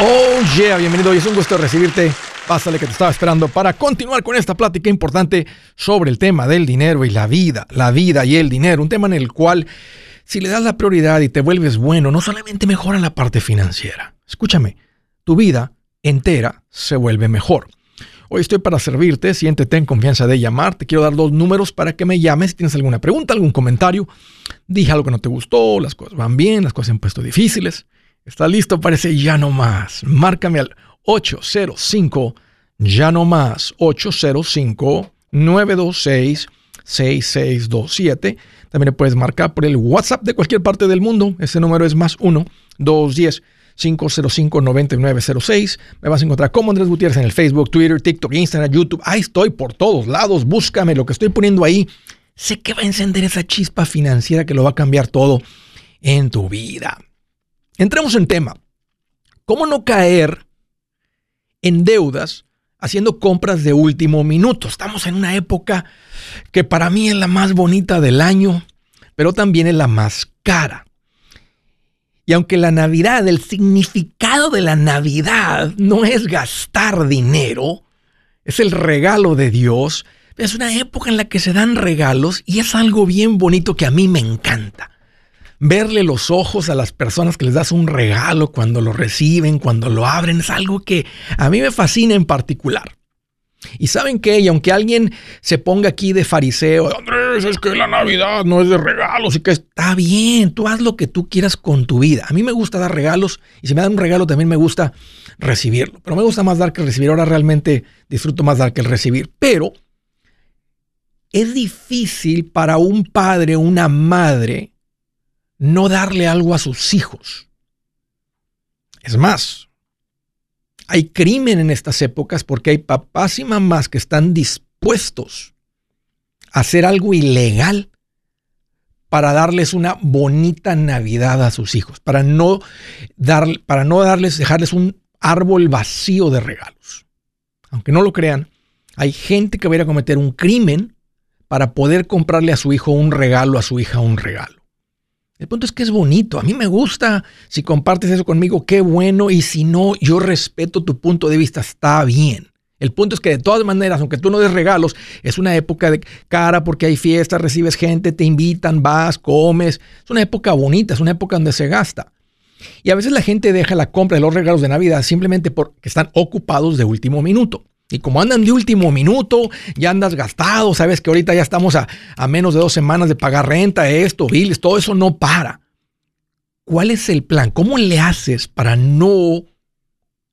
Oh yeah, bienvenido y es un gusto recibirte. Pásale que te estaba esperando para continuar con esta plática importante sobre el tema del dinero y la vida, la vida y el dinero, un tema en el cual si le das la prioridad y te vuelves bueno, no solamente mejora la parte financiera. Escúchame, tu vida entera se vuelve mejor. Hoy estoy para servirte, siéntete en confianza de llamar. Te quiero dar dos números para que me llames si tienes alguna pregunta, algún comentario. Dije algo que no te gustó, las cosas van bien, las cosas se han puesto difíciles. ¿Estás listo? Parece ya no más. Márcame al 805 ya no más 805 926 6627. También puedes marcar por el WhatsApp de cualquier parte del mundo. Ese número es más 1 210 505-9906. Me vas a encontrar como Andrés Gutiérrez en el Facebook, Twitter, TikTok, Instagram, YouTube. Ahí estoy por todos lados. Búscame lo que estoy poniendo ahí. Sé que va a encender esa chispa financiera que lo va a cambiar todo en tu vida. Entremos en tema. ¿Cómo no caer en deudas haciendo compras de último minuto? Estamos en una época que para mí es la más bonita del año, pero también es la más cara. Y aunque la Navidad, el significado de la Navidad no es gastar dinero, es el regalo de Dios, es una época en la que se dan regalos y es algo bien bonito que a mí me encanta. Verle los ojos a las personas que les das un regalo cuando lo reciben, cuando lo abren, es algo que a mí me fascina en particular. Y saben qué, y aunque alguien se ponga aquí de fariseo, Andrés, es que la Navidad no es de regalos y que está bien, tú haz lo que tú quieras con tu vida. A mí me gusta dar regalos y si me dan un regalo también me gusta recibirlo, pero me gusta más dar que recibir. Ahora realmente disfruto más dar que el recibir, pero es difícil para un padre una madre no darle algo a sus hijos. Es más, hay crimen en estas épocas porque hay papás y mamás que están dispuestos a hacer algo ilegal para darles una bonita Navidad a sus hijos, para no, dar, para no darles, dejarles un árbol vacío de regalos. Aunque no lo crean, hay gente que va a ir a cometer un crimen para poder comprarle a su hijo un regalo, a su hija un regalo. El punto es que es bonito. A mí me gusta. Si compartes eso conmigo, qué bueno. Y si no, yo respeto tu punto de vista. Está bien. El punto es que de todas maneras, aunque tú no des regalos, es una época de cara porque hay fiestas, recibes gente, te invitan, vas, comes. Es una época bonita, es una época donde se gasta. Y a veces la gente deja la compra de los regalos de Navidad simplemente porque están ocupados de último minuto. Y como andan de último minuto, ya andas gastado, sabes que ahorita ya estamos a, menos de dos semanas de pagar renta, esto, biles, todo eso no para. ¿Cuál es el plan? ¿Cómo le haces para no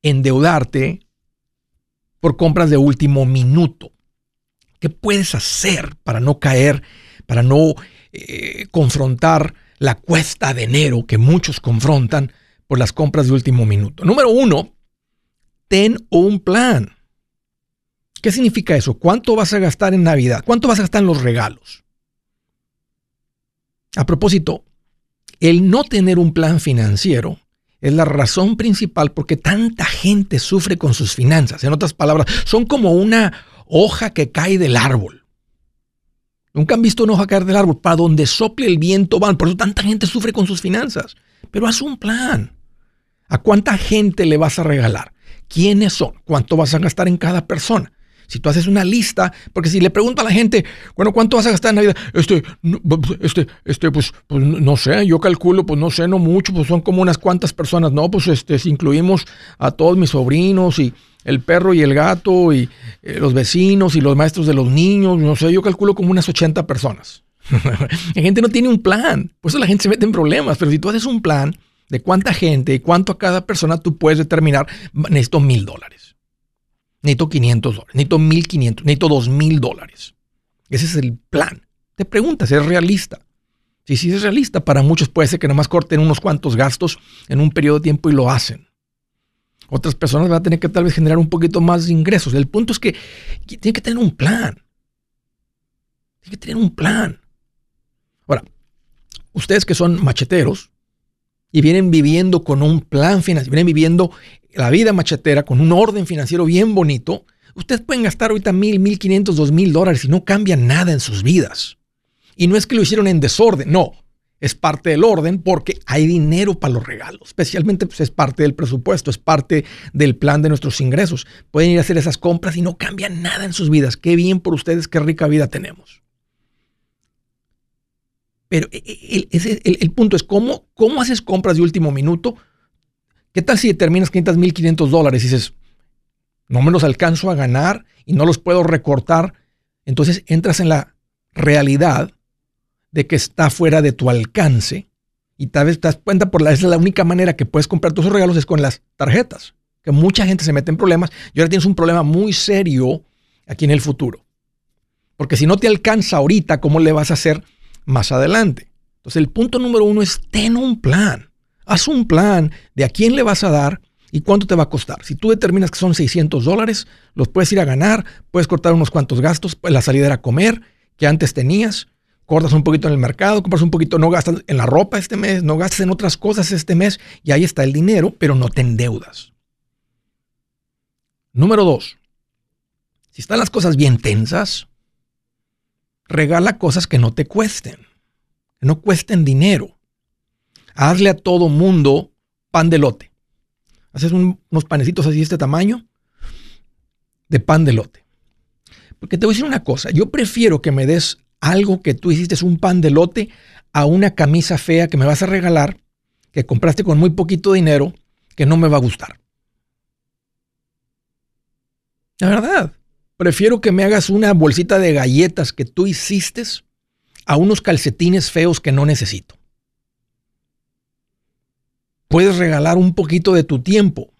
endeudarte por compras de último minuto? ¿Qué puedes hacer para no caer, para no eh, confrontar la cuesta de enero que muchos confrontan por las compras de último minuto? Número uno, ten un plan. ¿Qué significa eso? ¿Cuánto vas a gastar en Navidad? ¿Cuánto vas a gastar en los regalos? A propósito, el no tener un plan financiero es la razón principal por qué tanta gente sufre con sus finanzas. En otras palabras, son como una hoja que cae del árbol. Nunca han visto una hoja caer del árbol. Para donde sople el viento van. Por eso tanta gente sufre con sus finanzas. Pero haz un plan. ¿A cuánta gente le vas a regalar? ¿Quiénes son? ¿Cuánto vas a gastar en cada persona? Si tú haces una lista, porque si le pregunto a la gente, bueno, ¿cuánto vas a gastar en Navidad? Este, este, este, pues, pues no sé, yo calculo, pues no sé, no mucho, pues son como unas cuantas personas. No, pues este, si incluimos a todos mis sobrinos y el perro y el gato y eh, los vecinos y los maestros de los niños, no sé, yo calculo como unas 80 personas. la gente no tiene un plan, por eso la gente se mete en problemas, pero si tú haces un plan de cuánta gente y cuánto a cada persona, tú puedes determinar, necesito mil dólares necesito 500 dólares, necesito 1500, necesito 2000 dólares. Ese es el plan. Te preguntas, ¿es realista? Si sí, es realista, para muchos puede ser que nomás corten unos cuantos gastos en un periodo de tiempo y lo hacen. Otras personas van a tener que tal vez generar un poquito más de ingresos. El punto es que tiene que tener un plan. Tiene que tener un plan. Ahora, ustedes que son macheteros y vienen viviendo con un plan financiero, vienen viviendo la vida machetera con un orden financiero bien bonito, ustedes pueden gastar ahorita mil, mil quinientos, dos mil dólares y no cambia nada en sus vidas. Y no es que lo hicieron en desorden, no. es parte del orden porque hay dinero para los regalos. Especialmente pues, es parte del presupuesto, es parte del plan de nuestros ingresos. Pueden ir a hacer esas compras y no cambian nada en sus vidas. Qué bien por ustedes, qué rica vida tenemos. Pero e, e, el, punto es, ¿cómo, ¿cómo haces compras de último minuto? ¿Qué tal si determinas 500 mil 500 dólares y dices, no me los alcanzo a ganar y no los puedo recortar? Entonces entras en la realidad de que está fuera de tu alcance y tal vez te das cuenta por la, es la única manera que puedes comprar tus regalos es con las tarjetas, que mucha gente se mete en problemas y ahora tienes un problema muy serio aquí en el futuro. Porque si no te alcanza ahorita, ¿cómo le vas a hacer más adelante? Entonces el punto número uno es ten un plan. Haz un plan de a quién le vas a dar y cuánto te va a costar. Si tú determinas que son 600 dólares, los puedes ir a ganar, puedes cortar unos cuantos gastos, pues la salida era comer que antes tenías, cortas un poquito en el mercado, compras un poquito, no gastas en la ropa este mes, no gastas en otras cosas este mes y ahí está el dinero, pero no te endeudas. Número dos, si están las cosas bien tensas, regala cosas que no te cuesten, que no cuesten dinero. Hazle a todo mundo pan de lote. Haces unos panecitos así de este tamaño de pan de lote. Porque te voy a decir una cosa, yo prefiero que me des algo que tú hiciste es un pan de lote a una camisa fea que me vas a regalar, que compraste con muy poquito dinero, que no me va a gustar. La verdad, prefiero que me hagas una bolsita de galletas que tú hiciste a unos calcetines feos que no necesito. Puedes regalar un poquito de tu tiempo.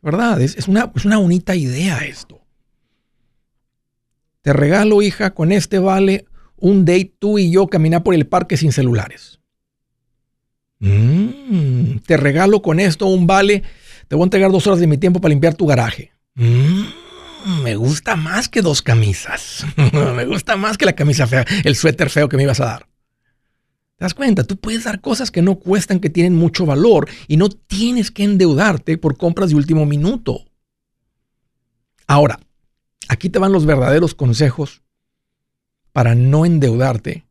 ¿Verdad? Es, una, es una bonita idea esto. Te regalo, hija, con este vale un date tú y yo caminar por el parque sin celulares. Mm, te regalo con esto un vale, te voy a entregar dos horas de mi tiempo para limpiar tu garaje. Mm, me gusta más que dos camisas. me gusta más que la camisa fea, el suéter feo que me ibas a dar. ¿Te das cuenta? Tú puedes dar cosas que no cuestan, que tienen mucho valor y no tienes que endeudarte por compras de último minuto. Ahora, Aquí te van los verdaderos consejos para no endeudarte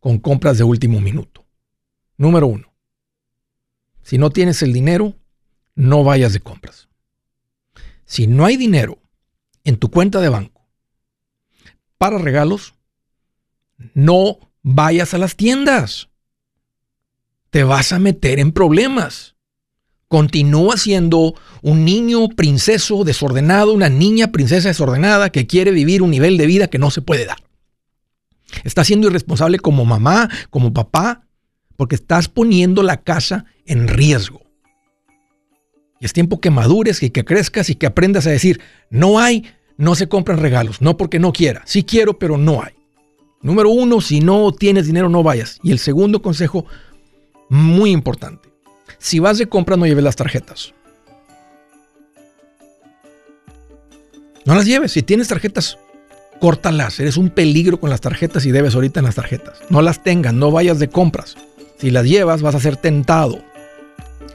con compras de último minuto. Número uno, si no tienes el dinero, no vayas de compras. Si no hay dinero en tu cuenta de banco para regalos, no vayas a las tiendas. Te vas a meter en problemas continúa siendo un niño princeso desordenado, una niña princesa desordenada que quiere vivir un nivel de vida que no se puede dar. Estás siendo irresponsable como mamá, como papá, porque estás poniendo la casa en riesgo. Y es tiempo que madures y que crezcas y que aprendas a decir, no hay, no se compran regalos, no porque no quiera, sí quiero, pero no hay. Número uno, si no tienes dinero, no vayas. Y el segundo consejo, muy importante, si vas de compra, no lleves las tarjetas. No las lleves. Si tienes tarjetas, córtalas. Eres un peligro con las tarjetas y debes ahorita en las tarjetas. No las tengas, no vayas de compras. Si las llevas, vas a ser tentado.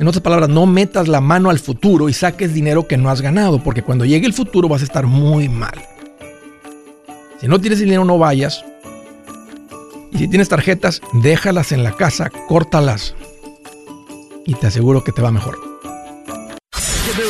En otras palabras, no metas la mano al futuro y saques dinero que no has ganado, porque cuando llegue el futuro vas a estar muy mal. Si no tienes dinero, no vayas. Y si tienes tarjetas, déjalas en la casa, córtalas y te aseguro que te va mejor.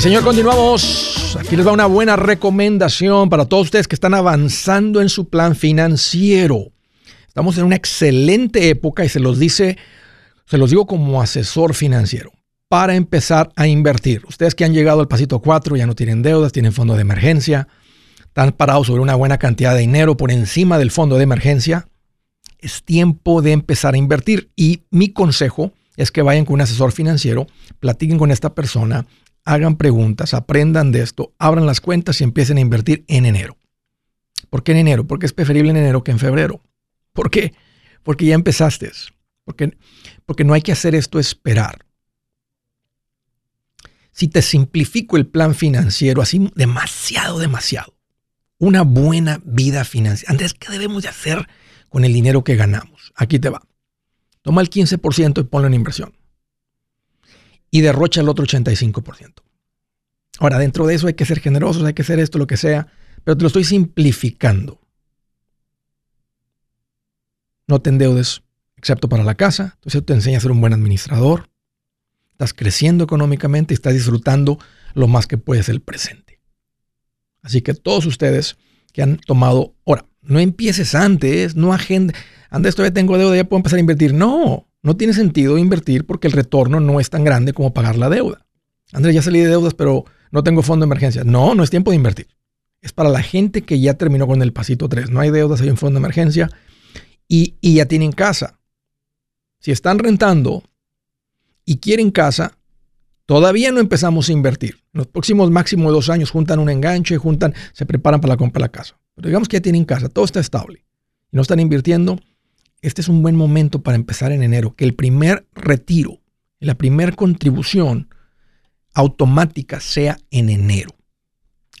Señor, continuamos. Aquí les va una buena recomendación para todos ustedes que están avanzando en su plan financiero. Estamos en una excelente época y se los dice, se los digo como asesor financiero, para empezar a invertir. Ustedes que han llegado al pasito 4 ya no tienen deudas, tienen fondo de emergencia, están parados sobre una buena cantidad de dinero por encima del fondo de emergencia. Es tiempo de empezar a invertir y mi consejo es que vayan con un asesor financiero, platiquen con esta persona, hagan preguntas, aprendan de esto, abran las cuentas y empiecen a invertir en enero. ¿Por qué en enero? Porque es preferible en enero que en febrero. ¿Por qué? Porque ya empezaste. Porque, porque no hay que hacer esto esperar. Si te simplifico el plan financiero así demasiado, demasiado, una buena vida financiera. Andrés, ¿qué debemos de hacer con el dinero que ganamos? Aquí te va. Toma el 15% y ponlo en inversión y derrocha el otro 85%. Ahora, dentro de eso hay que ser generosos, hay que hacer esto, lo que sea, pero te lo estoy simplificando. No te endeudes, excepto para la casa. Entonces te enseña a ser un buen administrador. Estás creciendo económicamente y estás disfrutando lo más que puedes el presente. Así que todos ustedes que han tomado, ahora, no empieces antes, no agenda. Antes todavía tengo deuda, ya puedo empezar a invertir. No, no tiene sentido invertir porque el retorno no es tan grande como pagar la deuda. Andrés, ya salí de deudas, pero no tengo fondo de emergencia. No, no es tiempo de invertir. Es para la gente que ya terminó con el pasito 3. No hay deudas, hay un fondo de emergencia y, ya tienen casa. Si están rentando y quieren casa, todavía no empezamos a invertir. En los próximos máximo dos años juntan un enganche, juntan, se preparan para la compra de la casa. Pero digamos que ya tienen casa, todo está estable y no están invirtiendo, este es un buen momento para empezar en enero, que el primer retiro, la primera contribución automática sea en enero.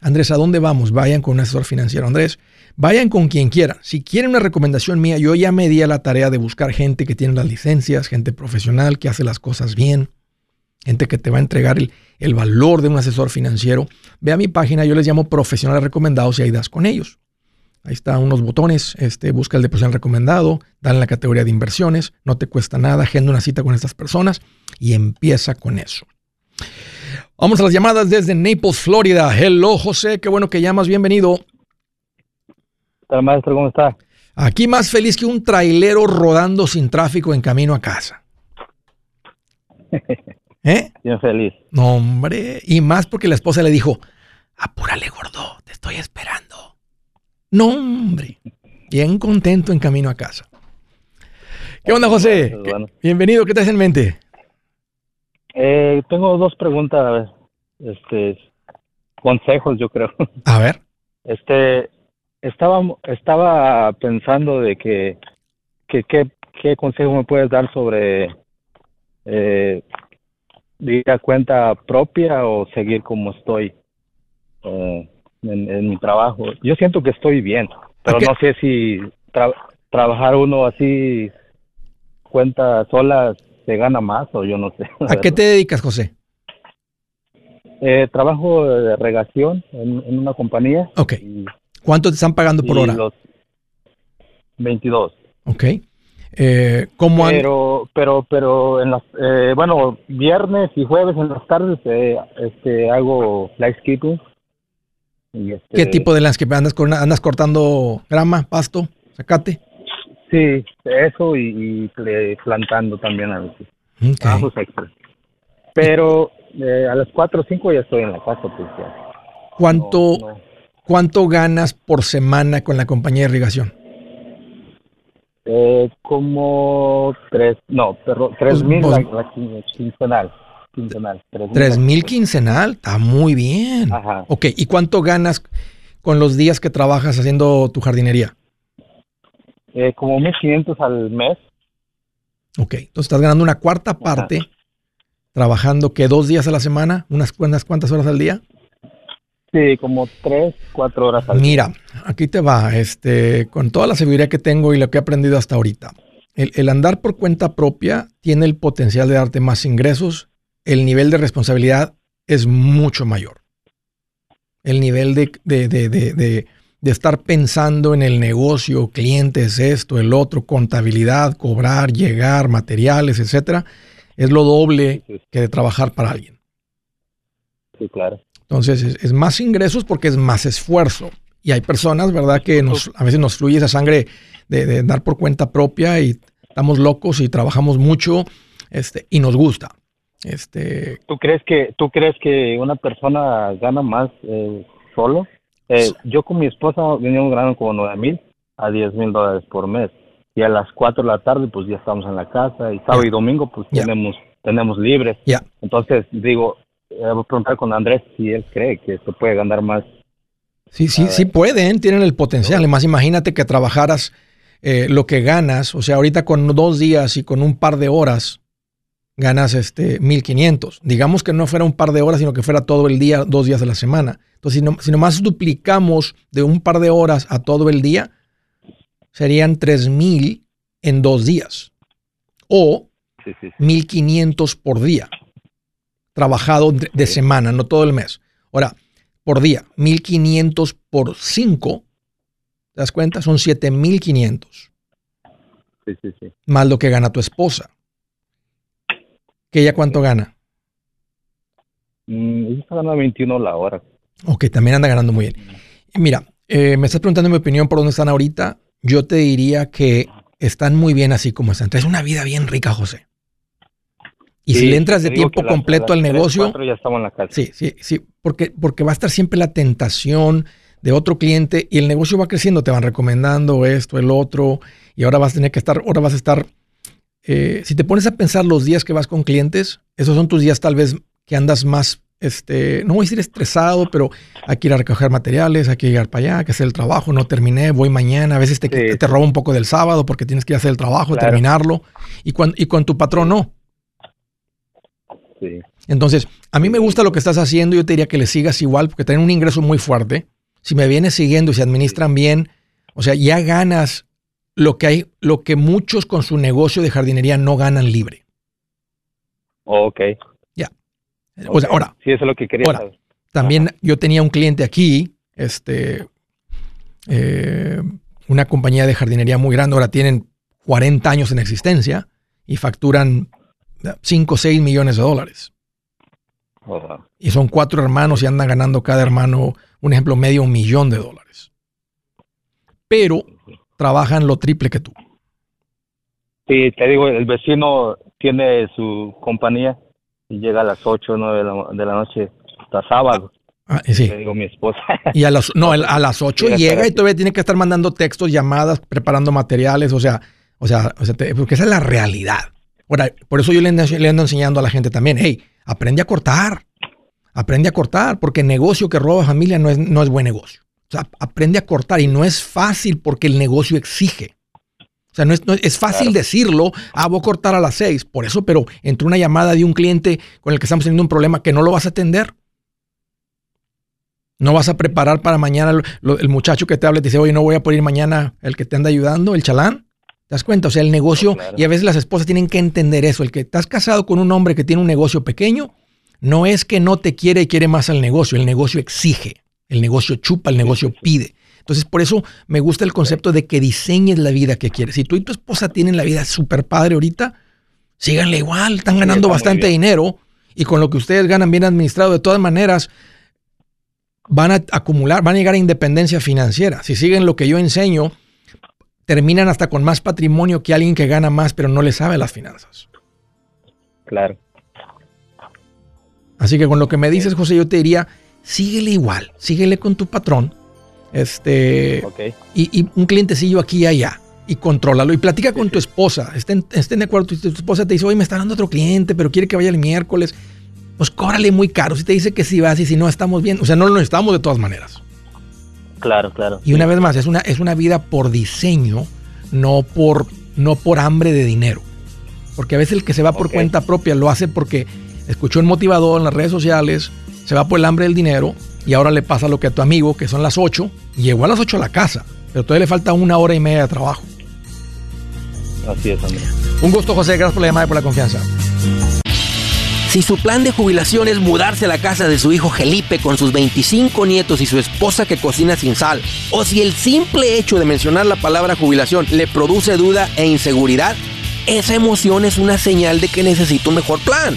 Andrés, ¿a dónde vamos? Vayan con un asesor financiero. Andrés, vayan con quien quiera. Si quieren una recomendación mía, yo ya me di a la tarea de buscar gente que tiene las licencias, gente profesional que hace las cosas bien, gente que te va a entregar el, el valor de un asesor financiero. Ve a mi página, yo les llamo profesionales recomendados y ahí das con ellos. Ahí están unos botones, este, busca el de profesional recomendado, dale la categoría de inversiones, no te cuesta nada, agenda una cita con estas personas y empieza con eso. Vamos a las llamadas desde Naples, Florida. Hello, José, qué bueno que llamas, bienvenido. Hola, maestro, ¿cómo está? Aquí más feliz que un trailero rodando sin tráfico en camino a casa. ¿Eh? Bien feliz. No, hombre, y más porque la esposa le dijo, apúrale, gordo, te estoy esperando. No, hombre. Bien contento en camino a casa. ¿Qué onda, José? Bienvenido, ¿qué te hace en mente? Eh, tengo dos preguntas, este, consejos, yo creo. A ver. Este, estaba, estaba pensando de que, que, qué consejo me puedes dar sobre eh, ir a cuenta propia o seguir como estoy. Eh, en, mi trabajo. Yo siento que estoy bien, pero no sé si trabajar uno así cuenta sola se gana más o yo no sé. ¿A qué te dedicas, José? Eh, trabajo de regación en, una compañía. Ok. ¿Cuánto te están pagando por hora? Los 22. Ok. Eh, ¿cómo han- Pero, pero, pero en las, eh, bueno, viernes y jueves en las tardes eh, este, hago landscaping. Y este, ¿Qué tipo de landscape? ¿Andas, con- andas cortando grama, pasto, zacate? Sí, eso y, y plantando también a veces. Ok. Trabajos extras. Pero eh, a las 4 o 5 ya estoy en la casa, pues ya. ¿Cuánto, No, no. ¿Cuánto ganas por semana con la compañía de irrigación? Eh, como tres, no, pero tres Pues, mil pues- la, la quin- quincenal. Quincenal. Tres mil. Quincenal, está muy bien. Ajá. Ok, ¿y cuánto ganas con los días que trabajas haciendo tu jardinería? Eh, como 1500 al mes. Ok, entonces estás ganando una cuarta parte trabajando que dos días a la semana, unas, unas cuantas horas al día. Sí, como tres, cuatro horas al Mira, aquí te va, este, con toda la seguridad que tengo y lo que he aprendido hasta ahorita. El, el andar por cuenta propia tiene el potencial de darte más ingresos. El nivel de responsabilidad es mucho mayor. El nivel de, de- de- de- estar pensando en el negocio, clientes, esto, el otro, contabilidad, cobrar, llegar, materiales, etcétera, es lo doble que de trabajar para alguien. sí, claro. Entonces es, es más ingresos porque es más esfuerzo. Y hay personas, ¿verdad? Que nos, a veces nos fluye esa sangre de, de dar por cuenta propia y estamos locos y trabajamos mucho este, y nos gusta. Este, ¿Tú crees que, tú crees que una persona gana más eh, solo? Eh, yo con mi esposa veníamos ganando como nueve mil a diez mil dólares por mes. Y a las cuatro de la tarde pues ya estamos en la casa y sábado y domingo pues tenemos, tenemos libres. ya, Entonces digo, eh, voy a preguntar con Andrés si él cree que se puede ganar más. sí, sí, A sí pueden, tienen el potencial. Más imagínate que trabajaras eh, lo que ganas, o sea, ahorita con dos días y con un par de horas ganas este 1500. Digamos que no fuera un par de horas, sino que fuera todo el día, dos días a la semana. Entonces, si, no, si nomás duplicamos de un par de horas a todo el día, serían 3000 en dos días. O Sí, sí, sí. 1500 por día. Trabajado de, semana, no todo el mes. Ahora, por día, 1500 por 5, ¿te das cuenta? Son 7500 sí, sí, sí. más lo que gana tu esposa. ¿Que ella cuánto gana? Mm, ella está ganando 21 la hora. Ok, también anda ganando muy bien. Mira, eh, me estás preguntando mi opinión por dónde están ahorita. Yo te diría que están muy bien así como están. Es una vida bien rica, José. Y si le entras de tiempo las- completo las al negocio, cuatro ya estamos en la casa. Sí, sí, sí, porque, porque va a estar siempre la tentación de otro cliente y el negocio va creciendo, te van recomendando esto, el otro, y ahora vas a tener que estar, ahora vas a estar, eh, si te pones a pensar los días que vas con clientes, esos son tus días tal vez que andas más, este, no voy a decir estresado, pero hay que ir a recoger materiales, hay que llegar para allá, hay que hacer el trabajo, no terminé, voy mañana, a veces te, Sí. te roba un poco del sábado porque tienes que ir a hacer el trabajo, Claro. terminarlo, y, con tu patrón no. Sí. Entonces, a mí me gusta lo que estás haciendo. Yo te diría que le sigas igual porque tienen un ingreso muy fuerte. Si me vienes siguiendo y se administran bien, o sea, ya ganas lo que hay, lo que muchos con su negocio de jardinería no ganan libre. Ok. O sea, ok. ahora, Sí, eso es lo que quería ahora. saber. también yo tenía un cliente aquí, este, eh, una compañía de jardinería muy grande. Ahora tienen 40 años en existencia y facturan 5 o 6 millones de dólares. Oh, wow. y son cuatro hermanos y andan ganando cada hermano, un ejemplo, medio millón de dólares. Pero trabajan lo triple que tú. Sí, te digo, el vecino tiene su compañía y llega a las 8 o 9 de la, de la noche hasta sábado. Ah, sí. Le digo mi esposa. Y a las, no, a las 8 Llega y todavía tiene que estar mandando textos, llamadas, preparando materiales, o sea, o sea, o sea te- porque esa es la realidad. Ahora, por eso yo le ando, le ando enseñando a la gente también, hey, aprende a cortar, aprende a cortar, porque negocio que roba familia no es, no es buen negocio. O sea, aprende a cortar y no es fácil porque el negocio exige. O sea, no es, no es- fácil Claro. decirlo, ah, voy a cortar a las seis, por eso, pero entre una llamada de un cliente con el que estamos teniendo un problema que no lo vas a atender, no vas a preparar para mañana lo- lo- el muchacho que te habla y te dice, oye, no voy a poder ir mañana el que te anda ayudando, el chalán. ¿Te das cuenta? O sea, el negocio, claro. y a veces las esposas tienen que entender eso. El que estás casado con un hombre que tiene un negocio pequeño, no es que no te quiere y quiere más al negocio. El negocio exige, el negocio chupa, el negocio pide. Entonces, por eso me gusta el concepto de que diseñes la vida que quieres. Si tú y tu esposa tienen la vida súper padre ahorita, síganle igual, están ganando bastante dinero y con lo que ustedes ganan bien administrado, de todas maneras, van a acumular, van a llegar a independencia financiera. Si siguen lo que yo enseño, terminan hasta con más patrimonio que alguien que gana más pero no le sabe las finanzas. Claro. Así que con lo que me dices, José, yo te diría, síguele igual, síguele con tu patrón. Este, y, un clientecillo aquí y allá. Y contrólalo. Y platica con tu esposa. Estén, estén de acuerdo. Tu, tu esposa te dice, oye, me está dando otro cliente, pero quiere que vaya el miércoles pues cóbrale muy caro. Si te dice que sí vas y si no estamos bien, o sea, no lo necesitamos de todas maneras. Claro, claro. Y una vez más, es una, es una vida por diseño, no por, no por hambre de dinero. Porque a veces el que se va por cuenta propia lo hace porque escuchó un motivador en las redes sociales, se va por el hambre del dinero y ahora le pasa lo que a tu amigo, que son las 8, y llegó a las 8 a la casa, pero todavía le falta una hora y media de trabajo. Así es, Andrés. Un gusto, José. Gracias por la llamada y por la confianza. Si su plan de jubilación es mudarse a la casa de su hijo Felipe con sus 25 nietos y su esposa que cocina sin sal, o si el simple hecho de mencionar la palabra jubilación le produce duda e inseguridad, esa emoción es una señal de que necesita un mejor plan.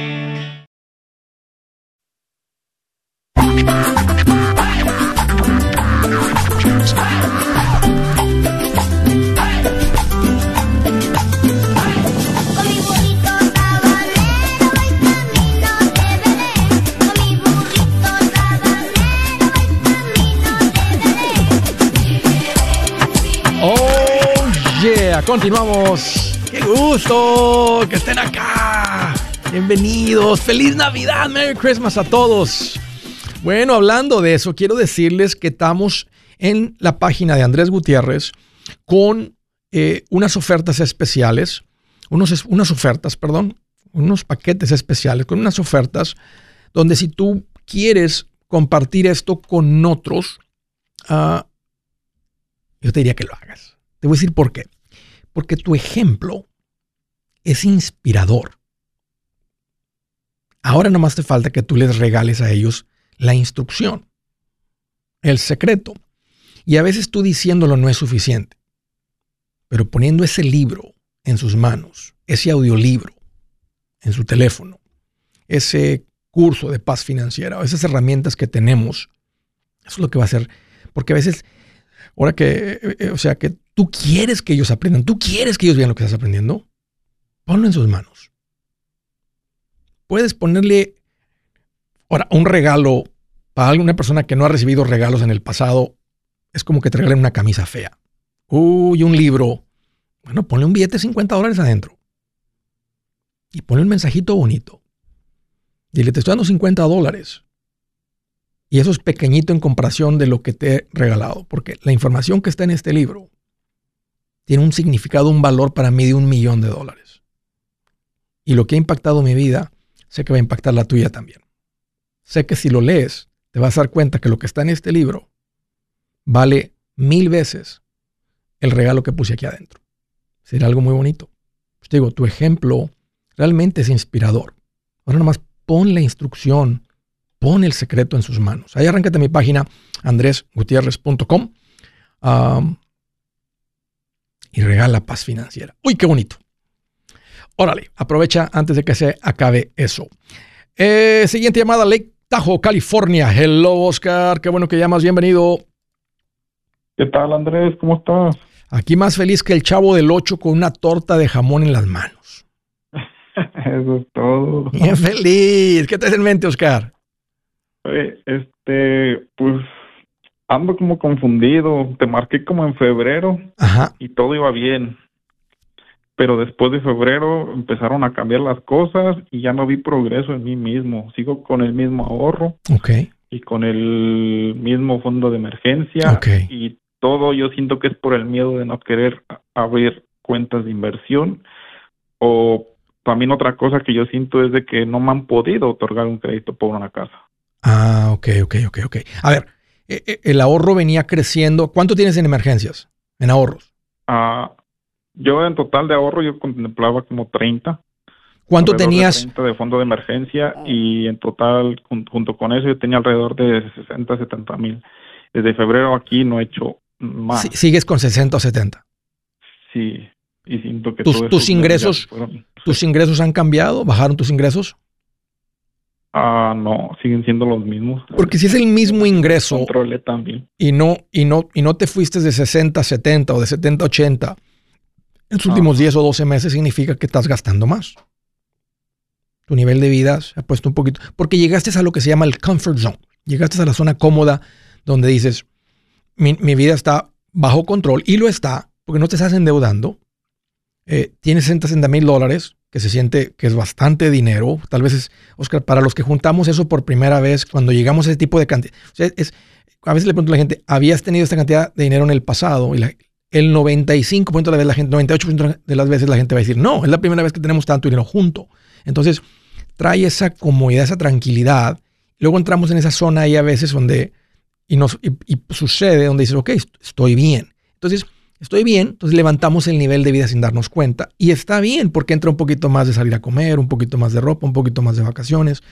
Continuamos. ¡Qué gusto que estén acá! Bienvenidos. ¡Feliz Navidad! ¡Merry Christmas a todos! Bueno, hablando de eso, quiero decirles que estamos en la página de Andrés Gutiérrez con eh, unas ofertas especiales, unos, unas ofertas, perdón, unos paquetes especiales con unas ofertas donde si tú quieres compartir esto con otros, uh, yo te diría que lo hagas. Te voy a decir por qué. Porque tu ejemplo es inspirador. Ahora nomás te falta que tú les regales a ellos la instrucción, el secreto. Y a veces tú diciéndolo no es suficiente. Pero poniendo ese libro en sus manos, ese audiolibro en su teléfono, ese curso de paz financiera, esas herramientas que tenemos, eso es lo que va a hacer. Porque a veces, ahora que, eh, eh, o sea, que Tú quieres que ellos aprendan, tú quieres que ellos vean lo que estás aprendiendo. Ponlo en sus manos. Puedes ponerle ahora un regalo para alguna persona que no ha recibido regalos en el pasado. Es como que te regalen una camisa fea. Uy, un libro. Bueno, ponle un billete de 50 dólares adentro. Y ponle un mensajito bonito. Dile, te estoy dando 50 dólares. Y eso es pequeñito en comparación de lo que te he regalado. Porque la información que está en este libro tiene un significado, un valor para mí de un millón de dólares. Y lo que ha impactado mi vida, sé que va a impactar la tuya también. Sé que si lo lees, te vas a dar cuenta que lo que está en este libro vale mil veces el regalo que puse aquí adentro. Será algo muy bonito. Pues te digo, tu ejemplo realmente es inspirador. Ahora nomás pon la instrucción, pon el secreto en sus manos. Ahí arráncate mi página andresgutierrez.com y regala paz financiera. Uy, qué bonito. Órale, aprovecha antes de que se acabe eso. Eh, siguiente llamada, Lake Tahoe, California. Hello, Oscar. Qué bueno que llamas. Bienvenido. ¿Qué tal, Andrés? ¿Cómo estás? Aquí más feliz que el chavo del 8 con una torta de jamón en las manos. Eso es todo. Bien feliz. ¿Qué te en mente, Oscar? Este, pues ando como confundido. Te marqué como en febrero Ajá. y todo iba bien. Pero después de febrero empezaron a cambiar las cosas y ya no vi progreso en mí mismo. Sigo con el mismo ahorro y con el mismo fondo de emergencia y todo yo siento que es por el miedo de no querer abrir cuentas de inversión o también otra cosa que yo siento es de que no me han podido otorgar un crédito por una casa. Ah, ok, ok, ok, ok. A ver, eh, eh, el ahorro venía creciendo. ¿Cuánto tienes en emergencias? En ahorros. Ah, yo en total de ahorro yo contemplaba como 30. ¿Cuánto alrededor de tenías? 30 de fondo de emergencia y en total jun- junto con eso yo tenía alrededor de 60, 70 mil. Desde febrero aquí no he hecho más. Si- Sigues con 60 o 70. Sí, y siento que Tus- tus ingresos- fueron- ¿Tus ingresos han cambiado? ¿Bajaron tus ingresos? Ah, no, siguen siendo los mismos. Porque si es el mismo ingreso Controlé también. y no, y no, y no te fuiste de 60 a 70 o de 70 a 80 en los últimos 10 o 12 meses, significa que estás gastando más. Tu nivel de vida se ha puesto un poquito. Porque llegaste a lo que se llama el comfort zone. Llegaste a la zona cómoda donde dices, mi, mi vida está bajo control y lo está porque no te estás endeudando. Eh, tienes 60, 60 mil dólares, que se siente que es bastante dinero. Tal vez es, Oscar, para los que juntamos eso por primera vez, cuando llegamos a ese tipo de cantidad. Es, a veces le pregunto a la gente, ¿habías tenido esta cantidad de dinero en el pasado? Y el 95% de la gente, 98% de las veces la gente va a decir, no, es la primera vez que tenemos tanto dinero junto. Entonces, trae esa comodidad, esa tranquilidad. Luego entramos en esa zona ahí a veces donde, y, nos, y, y sucede, donde dices, ok, est- estoy bien. Entonces, estoy bien, entonces levantamos el nivel de vida sin darnos cuenta. Y está bien porque entra un poquito más de salir a comer, un poquito más de ropa, un poquito más de vacaciones,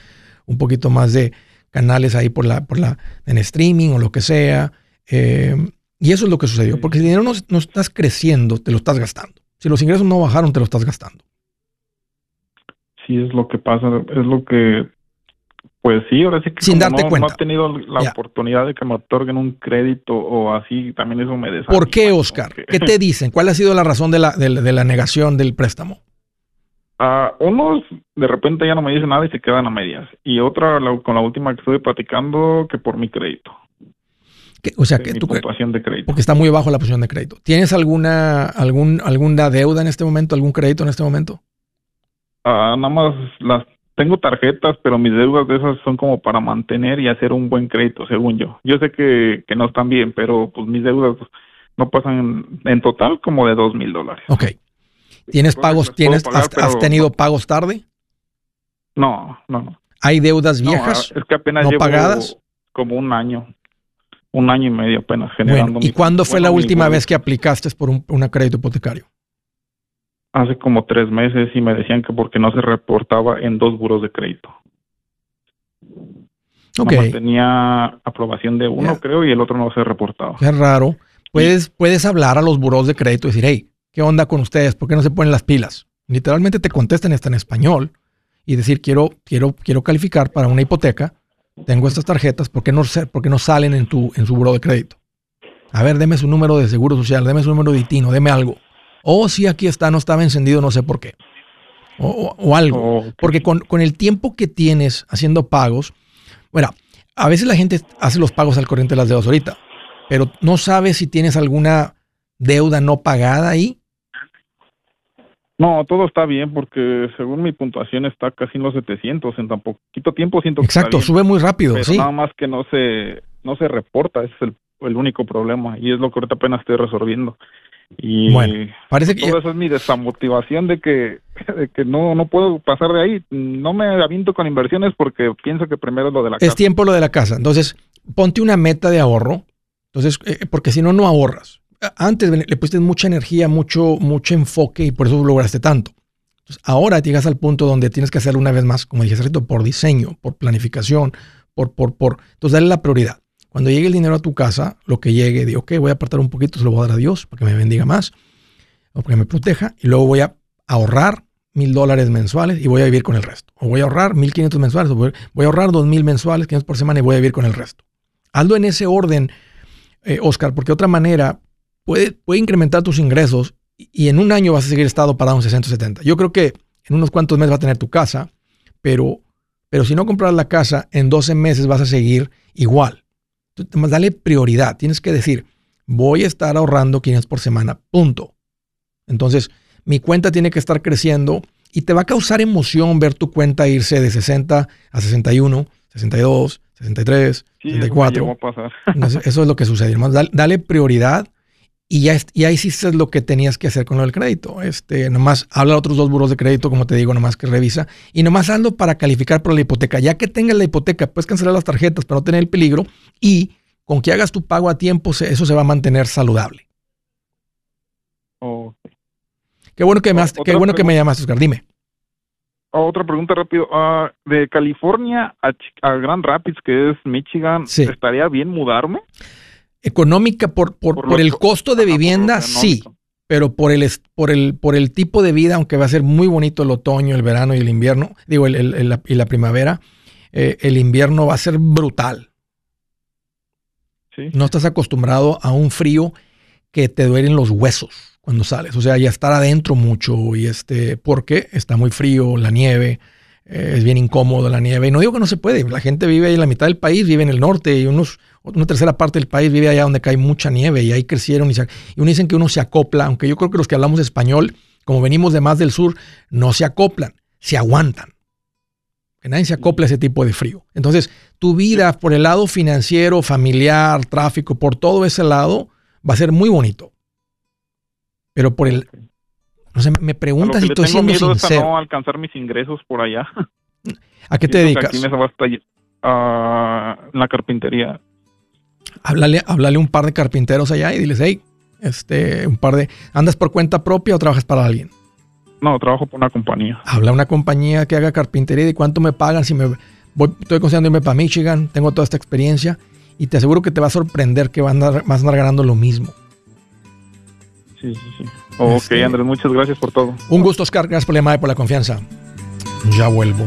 un poquito más de canales ahí por la, por la, en streaming o lo que sea. Eh, y eso es lo que sucedió. Porque si el dinero no, no estás creciendo, te lo estás gastando. Si los ingresos no bajaron, te lo estás gastando. Sí, es lo que pasa, es lo que, pues sí, ahora sí que Sin darte no, cuenta. no he tenido la oportunidad de que me otorguen un crédito o así, también eso me. ¿Por qué, Oscar? ¿Qué te dicen? ¿Cuál ha sido la razón de la, de, la- de la negación del préstamo? Ah, unos de repente ya no me dicen nada y se quedan a medias. Y otra, la- con la última que estuve platicando, que por mi crédito, ¿Qué- o sea, que tú, puntuación de crédito. porque está muy bajo la posición de crédito. ¿Tienes alguna, algún, alguna deuda en este momento, algún crédito en este momento? Ah, nada más las tengo tarjetas, pero mis deudas de esas son como para mantener y hacer un buen crédito, según yo. Yo sé que, que no están bien, pero pues mis deudas no pasan en total como de dos mil dólares. Ok. ¿Tienes pagos? ¿Tienes, pagar, has, tenido no. pagos tarde? No, no, no. ¿Hay deudas viejas? es que apenas no llevo pagadas? como un año, un año y medio apenas bueno, generando. ¿y mi- cuándo fue bueno, la última vez que aplicaste por un, un crédito hipotecario? Hace como tres meses y me decían que porque no se reportaba en dos buros de crédito. Ok, Nomás tenía aprobación de uno, creo, y el otro no se reportaba. es raro. Puedes, puedes hablar a los buros de crédito y decir, hey, ¿qué onda con ustedes? ¿Por qué no se ponen las pilas? Literalmente te contestan hasta en español y decir, quiero, quiero, quiero calificar para una hipoteca, tengo estas tarjetas, ¿por qué no, por qué no salen en, tu, en su buro de crédito? A ver, deme su número de seguro social, deme su número de ITINO, deme algo. O si aquí está, no estaba encendido, no sé por qué. O, o- algo. Porque con, con el tiempo que tienes haciendo pagos, bueno, a veces la gente hace los pagos al corriente de las deudas ahorita, pero no sabes si tienes alguna deuda no pagada ahí. No, todo está bien porque según mi puntuación está casi en los 700. En tan poquito tiempo siento que Exacto, está bien. sube muy rápido, pero sí. nada más que no se no se reporta, ese es el, el único problema y es lo que ahorita apenas estoy resolviendo. Y Bueno, Parece que todo eso es mi desamotivación de que, de que no, no puedo pasar de ahí. No me aviento con inversiones porque pienso que primero es lo de la es casa. tiempo lo de la casa. Entonces, ponte una meta de ahorro. Entonces, eh, porque si no, no ahorras. Antes le pusiste mucha energía, mucho, mucho enfoque y por eso lograste tanto. Entonces, ahora llegas al punto donde tienes que hacerlo una vez más, como dije hace rato, por diseño, por planificación, por, por, por. Entonces, dale la prioridad. Cuando llegue el dinero a tu casa, lo que llegue, digo, ok, voy a apartar un poquito, se lo voy a dar a Dios para que me bendiga más o para que me proteja y luego voy a ahorrar mil dólares mensuales y voy a vivir con el resto. O voy a ahorrar mil quinientos mensuales, o voy, a ahorrar dos mil mensuales, 500 por semana y voy a vivir con el resto. Hazlo en ese orden, eh, Oscar, porque de otra manera puede, incrementar tus ingresos y, en un año vas a seguir estado parado en 670. Yo creo que en unos cuantos meses va a tener tu casa, pero, pero si no compras la casa, en 12 meses vas a seguir igual. Dale prioridad. Tienes que decir, voy a estar ahorrando 500 por semana, punto. Entonces, mi cuenta tiene que estar creciendo y te va a causar emoción ver tu cuenta irse de 60 a 61, 62, 63, 64. Eso, eso, es lo que sucede. Dale, dale prioridad y ya, ya hiciste lo que tenías que hacer con lo del crédito. Este, nomás habla a otros dos buros de crédito, como te digo, nomás que revisa. Y nomás hazlo para calificar por la hipoteca. Ya que tengas la hipoteca, puedes cancelar las tarjetas para no tener el peligro. Y con que hagas tu pago a tiempo, eso se va a mantener saludable. Qué bueno que me, qué bueno que me llamaste, Oscar. Dime. Otra pregunta rápido. Ah, de California a, a, Grand Rapids, que es Michigan, ¿estaría bien mudarme? Económica por, por, por, el costo de vivienda, sí. Pero por el, por, el, por el tipo de vida, aunque va a ser muy bonito el otoño, el verano y el invierno, digo, el, y la primavera, eh, el invierno va a ser brutal. No estás acostumbrado a un frío que te duelen los huesos cuando sales. O sea, ya estar adentro mucho y este, porque está muy frío, la nieve, eh, es bien incómodo la nieve. Y no digo que no se puede, la gente vive ahí, la mitad del país vive en el norte y unos, una tercera parte del país vive allá donde cae mucha nieve y ahí crecieron y, se, y uno dicen que uno se acopla, aunque yo creo que los que hablamos español, como venimos de más del sur, no se acoplan, se aguantan. Que nadie se acopla a ese tipo de frío. Entonces, tu vida por el lado financiero, familiar, tráfico, por todo ese lado, va a ser muy bonito. Pero por el... No sé, me preguntas si estoy siendo sincero. no alcanzar mis ingresos por allá. ¿A qué te dedicas? Aquí me a la carpintería. Háblale, háblale un par de carpinteros allá y diles, hey, este, un par de... ¿Andas por cuenta propia o trabajas para alguien? No, trabajo por una compañía. Habla una compañía que haga carpintería y cuánto me pagan si me voy, estoy considerando irme para Michigan, tengo toda esta experiencia y te aseguro que te va a sorprender que van a vas a andar ganando lo mismo. Sí, sí, sí. Ok, este, Andrés, muchas gracias por todo. Un gusto, Oscar. Gracias por la llamada y por la confianza. Ya vuelvo.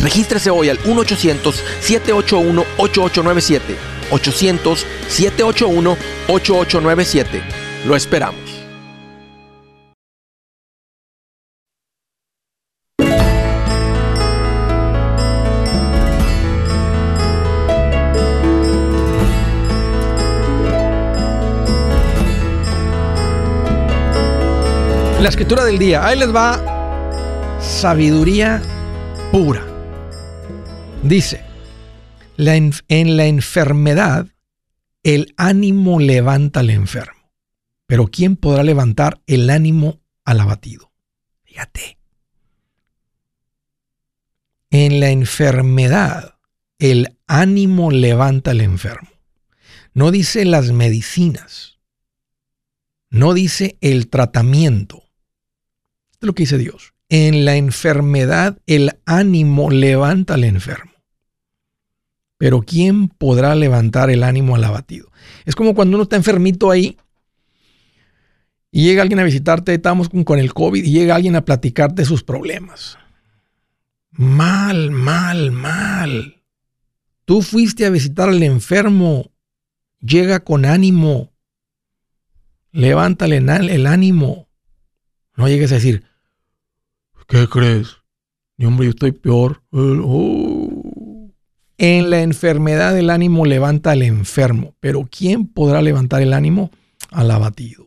Regístrese hoy al 1-800-781-8897. 800-781-8897. Lo esperamos. La escritura del día. Ahí les va sabiduría pura. Dice, en la enfermedad el ánimo levanta al enfermo, pero ¿quién podrá levantar el ánimo al abatido? Fíjate. En la enfermedad el ánimo levanta al enfermo. No dice las medicinas, no dice el tratamiento. Es lo que dice Dios. En la enfermedad el ánimo levanta al enfermo. Pero ¿quién podrá levantar el ánimo al abatido? Es como cuando uno está enfermito ahí y llega alguien a visitarte, estamos con el COVID y llega alguien a platicarte sus problemas. Mal, mal, mal. Tú fuiste a visitar al enfermo. Llega con ánimo. Levántale el ánimo. No llegues a decir, ¿Qué crees? Mi hombre, yo estoy peor. Oh. En la enfermedad el ánimo levanta al enfermo, pero ¿quién podrá levantar el ánimo al abatido?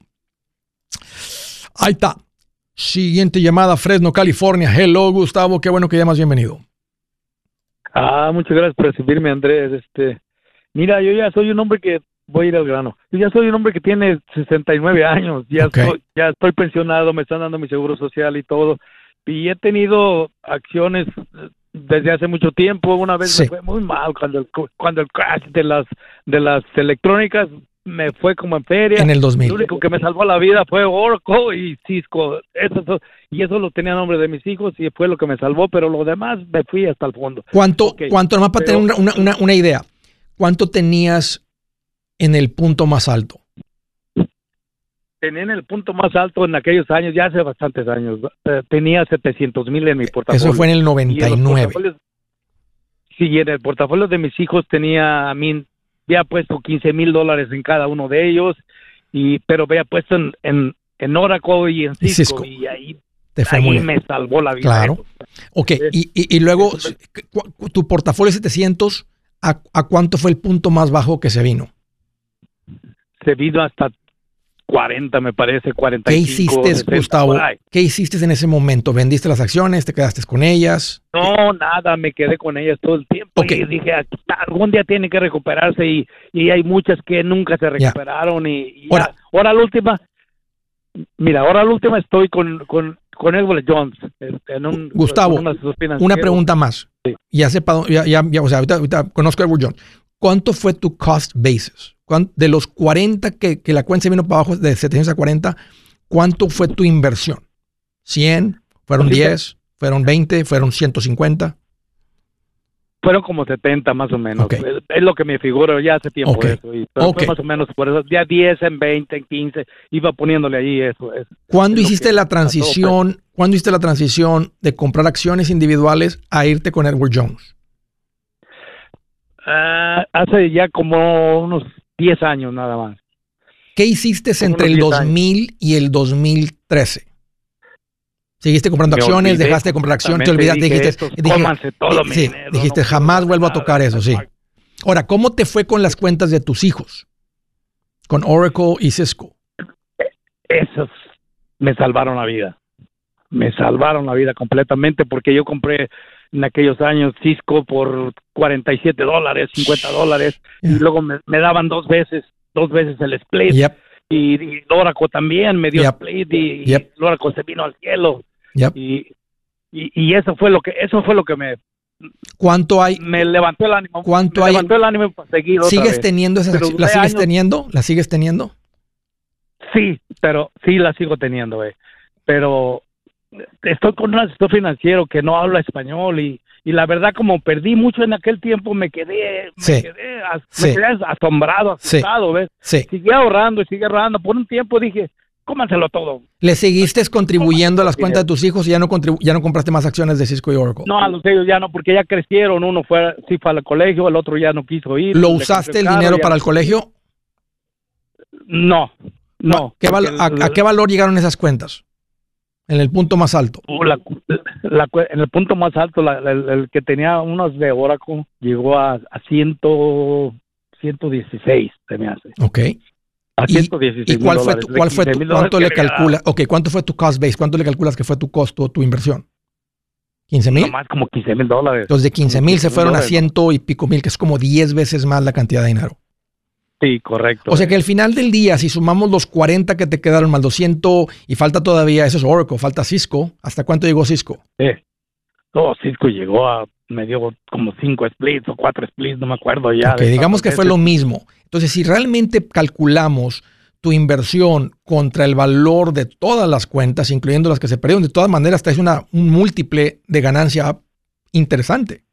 Ahí está. Siguiente llamada, Fresno, California. Hello, Gustavo. Qué bueno que llamas. Bienvenido. Ah, muchas gracias por recibirme, Andrés. Este, mira, yo ya soy un hombre que voy a ir al grano. Yo ya soy un hombre que tiene 69 años. Ya, ya estoy pensionado, me están dando mi seguro social y todo y he tenido acciones desde hace mucho tiempo. Una vez Sí. me fue muy mal cuando el, cuando el crash de las de las electrónicas me fue como en feria. En el 2000. Lo único que me salvó la vida fue Oracle y Cisco. Eso, eso- y eso lo tenía a nombre de mis hijos y fue lo que me salvó, pero lo demás me fui hasta el fondo. ¿Cuánto, Ok, cuánto, nomás para pero- tener una, una- una- una idea, cuánto tenías en el punto más alto? Tenía en el punto más alto en aquellos años, ya hace bastantes años, eh, tenía 700 mil en mi portafolio. Eso fue en el Y en 99. Sí, en el portafolio de mis hijos tenía, a mí, había puesto 15 mil dólares en cada uno de ellos, y pero había puesto en, en, en Oracle y en Cisco, Cisco. y ahí, Te fue ahí muy bien. me salvó la vida. Claro. Ok, y, y- y luego, tu portafolio 700, ¿a, a cuánto fue el punto más bajo que se vino? Se vino hasta 40, me parece, ¿Qué 45. hiciste, 60, Gustavo? ¿Qué hiciste en ese momento? ¿Vendiste las acciones? ¿Te quedaste con ellas? No, nada, me quedé con ellas todo el tiempo Ok. y dije, "Aquí está, algún día tiene que recuperarse y, y hay muchas que nunca se recuperaron y, y Ahora- ya. ahora la última, mira, ahora la última estoy con, con, con Edward Jones. este, En un, Gustavo, Una pregunta más. Sí. Ya sepa, ya, ya, ya, o sea, ahorita, ahorita conozco a Edward Jones. ¿Cuánto fue tu cost basis? ¿Cuán- De los 40 que, que la cuenta se vino para abajo, de 700 a 40, ¿cuánto fue tu inversión? ¿100? ¿Fueron Ahorita- 10? ¿Fueron 20? ¿Fueron 150? Fueron como 70 más o menos. Ok. Es, lo que me figuro ya hace tiempo Ok. eso. Y, pero Ok. fue más o menos por eso. Ya 10 en 20, en 15, iba poniéndole ahí eso. eso. ¿Cuándo Es hiciste la pasó, transición? ¿Cuándo hiciste la transición de comprar acciones individuales a irte con Edward Jones? Ah, hace ya como unos 10 años nada más. ¿Qué hiciste Como entre el 10 años. 2000 y el 2013? ¿Seguiste comprando Me acciones? olvidé ¿Dejaste de comprar acciones? ¿Te olvidaste? Dijiste, estos dije- todo mi sí, dinero, dijiste no jamás vuelvo a tocar eso, sí. nada". Ahora, ¿cómo te fue con las cuentas de tus hijos? Con Oracle y Cisco. Esos me salvaron la vida. Me salvaron la vida completamente porque yo compré en aquellos años Cisco por 47 dólares, 50 dólares, Yeah. y luego me, me daban dos veces, dos veces el split. Yep, Y, y Oracle también me dio Yep. split y, Yep. y Oracle se vino al cielo. Y, y, y eso fue lo que eso fue lo que me, ¿Cuánto hay? me levantó el ánimo. ¿Cuánto me hay? levantó el ánimo para seguir otra ¿Sigues vez. teniendo esas duré sigues años. teniendo? ¿Las sigues teniendo? Sí, pero sí la sigo teniendo, güey. Pero estoy con un asesor financiero que no habla español y, y la verdad como perdí mucho en aquel tiempo me quedé, me quedé, as- Sí. me quedé asombrado, asustado, ¿ves? Sí. Sigue ahorrando y sigue ahorrando. Por un tiempo dije, cómanselo todo. ¿Le seguiste contribuyendo a las cuentas de tus hijos y ya no, ya no compraste más acciones de Cisco y Oracle? No, a los ellos ya no, porque ya crecieron. Uno fue, sí fue al colegio, el otro ya no quiso ir. ¿Lo usaste el dinero para el colegio? No, no. ¿Qué val- porque a, el- a qué valor llegaron esas cuentas? En el punto más alto. La- la cu- en el punto más alto, la- el, el que tenía unos de Oracle llegó a, a ciento, 116, se me hace. Ok. A ¿Y, 116 y cuál mil fue tu, cuál fue 15 tu, cuánto le calcula? Ok, ¿cuánto fue tu cost base? ¿Cuánto le calculas que fue tu costo, tu inversión? ¿15 mil? Nomás como 15 mil dólares. Entonces de 15 mil se 15,000 fueron a ciento y pico mil, que es como 10 veces más la cantidad de dinero. Sí, correcto. O sea que al final del día, si sumamos los 40 que te quedaron más 200 y falta todavía, eso es Oracle, falta Cisco. ¿Hasta cuánto llegó Cisco? Sí. No, Cisco llegó a, me dio como 5 splits o 4 splits, no me acuerdo ya. Ok, de digamos que fue lo mismo. Entonces, si realmente calculamos tu inversión contra el valor de todas las cuentas, incluyendo las que se perdieron, de todas maneras, traes una, un múltiple de ganancia interesante.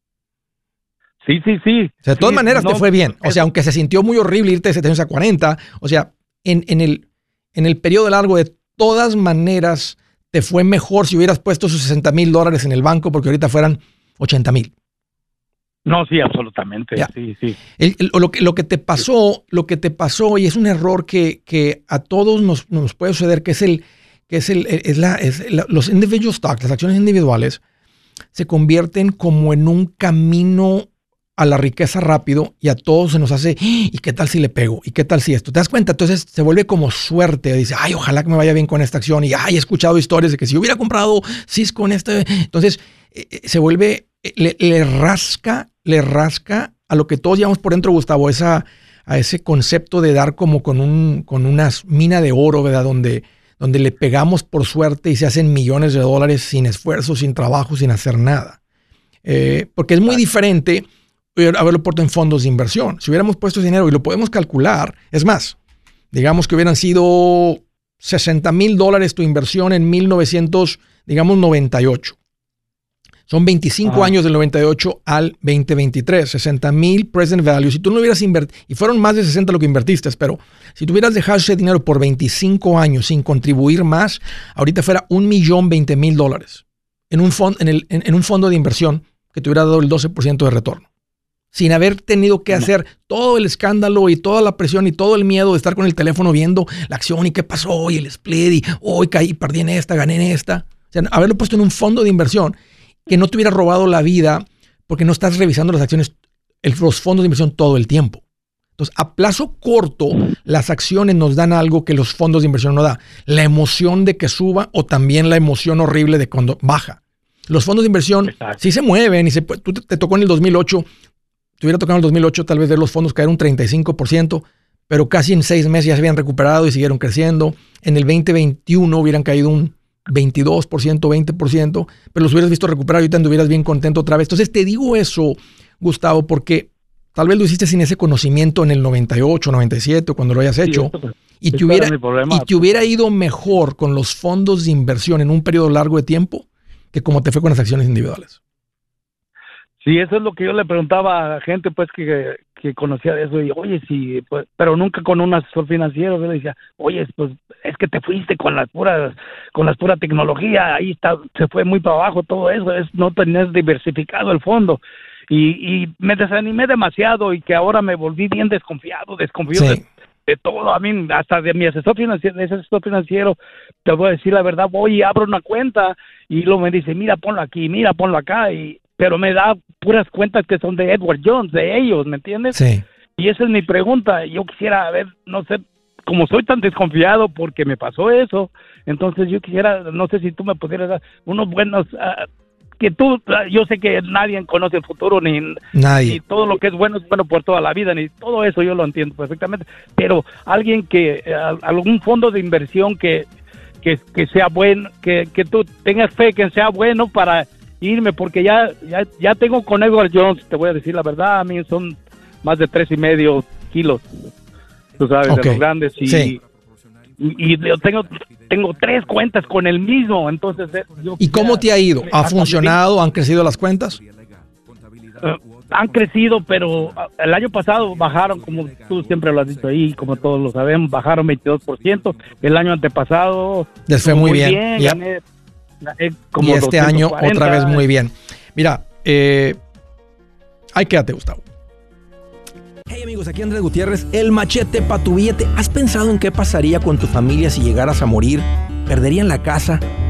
Sí, sí, sí. O sea, de todas Sí, maneras no, te fue bien. O sea, aunque se sintió muy horrible irte de 700 a 40, o sea, en, en el, en el periodo largo, de todas maneras, te fue mejor si hubieras puesto esos 60 mil dólares en el banco, porque ahorita fueran 80 mil. No, sí, absolutamente. Ya. Sí, sí. El- el- lo, que, lo que te pasó, lo que te pasó, y es un error que, que a todos nos, nos puede suceder, que es el, que es el, es la, es la- los individual stocks, las acciones individuales, se convierten como en un camino a la riqueza rápido y a todos se nos hace, "Ah, ¿y qué tal si le pego? ¿Y qué tal si esto? ¿Te das cuenta? Entonces se vuelve como suerte. Dice, ay, ojalá que me vaya bien con esta acción. Y, ay, he escuchado historias de que si hubiera comprado Cisco en este... Entonces eh, eh, se vuelve, eh, le, le rasca, le rasca a lo que todos llevamos por dentro, Gustavo, esa, a ese concepto de dar como con, un, con una mina de oro, ¿verdad? Donde, donde le pegamos por suerte y se hacen millones de dólares sin esfuerzo, sin trabajo, sin hacer nada. Eh, porque es muy diferente haberlo puesto en fondos de inversión. Si hubiéramos puesto ese dinero y lo podemos calcular, es más, digamos que hubieran sido 60 mil dólares tu inversión en 1900, digamos 98. Son 25 años del 98 al 2023, 60 mil present value. Si tú no hubieras invertido, y fueron más de 60 lo que invertiste, pero si tú hubieras dejado ese dinero por 25 años sin contribuir más, ahorita fuera un millón 20 mil dólares en un, en, en un fondo de inversión que te hubiera dado el 12% de retorno sin haber tenido que hacer todo el escándalo y toda la presión y todo el miedo de estar con el teléfono viendo la acción y qué pasó y el split y hoy caí, perdí en esta, gané en esta. O sea, haberlo puesto en un fondo de inversión que no te hubiera robado la vida porque no estás revisando las acciones, los fondos de inversión todo el tiempo. Entonces, a plazo corto, las acciones nos dan algo que los fondos de inversión no dan. La emoción de que suba o también la emoción horrible de cuando baja. Los fondos de inversión sí se mueven y se, tú te, te, tocó en el 2008 te hubiera tocado en el 2008 tal vez ver los fondos caer un 35%, pero casi en seis meses ya se habían recuperado y siguieron creciendo. En el 2021 hubieran caído un 22%, 20%, pero los hubieras visto recuperar y ahorita anduvieras bien contento otra vez. Entonces te digo eso, Gustavo, porque tal vez lo hiciste sin ese conocimiento en el 98, 97 o cuando lo hayas hecho. Pues, y, te hubiera, y te hubiera ido mejor con los fondos de inversión en un periodo largo de tiempo que como te fue con las acciones individuales. Sí, eso es lo que yo le preguntaba a gente pues que, que conocía de eso. Y oye, sí, pues, pero nunca con un asesor financiero, yo le decía, oye, pues es que te fuiste con las puras, con las pura tecnología, ahí está, se fue muy para abajo todo eso, es no tenías diversificado el fondo. Y, y me desanimé demasiado y que ahora me volví bien desconfiado, desconfío de, todo, a mí, hasta de mi asesor financiero, de ese asesor financiero, te voy a decir la verdad, voy y abro una cuenta y luego me dice, mira, ponlo aquí, mira, ponlo acá. Y pero me da puras cuentas que son de Edward Jones, de ellos, ¿me entiendes? Sí. Y esa es mi pregunta. Yo quisiera ver, no sé, como soy tan desconfiado porque me pasó eso, entonces yo quisiera, no sé si tú me pudieras dar unos buenos, ah, que tú, ah, yo sé que nadie conoce el futuro, ni, nadie. todo lo que es bueno es bueno por toda la vida, ni todo eso yo lo entiendo perfectamente, pero alguien que, eh, algún fondo de inversión que, que, que sea bueno, que, que tú tengas fe que sea bueno para irme porque ya, ya, ya tengo con Edward Jones, te voy a decir la verdad, a mí son más de tres y medio kilos, tú sabes, de los grandes y, y, tengo, tengo tres cuentas con el mismo, entonces... Eh, ¿Y cómo te ha ido? ¿Ha funcionado? ¿Han crecido las cuentas? Eh, han crecido, pero ah, el año pasado bajaron, como tú siempre lo has dicho ahí, como todos lo sabemos, bajaron 22%. El año antepasado... Les fue muy, bien. Eh, y este año otra vez muy bien. Mira, eh, ahí quédate, Gustavo. Hey amigos, aquí Andrés Gutiérrez, el machete para tu billete. ¿Has pensado en qué pasaría con tu familia si llegaras a morir? ¿Perderían la casa?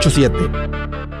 987.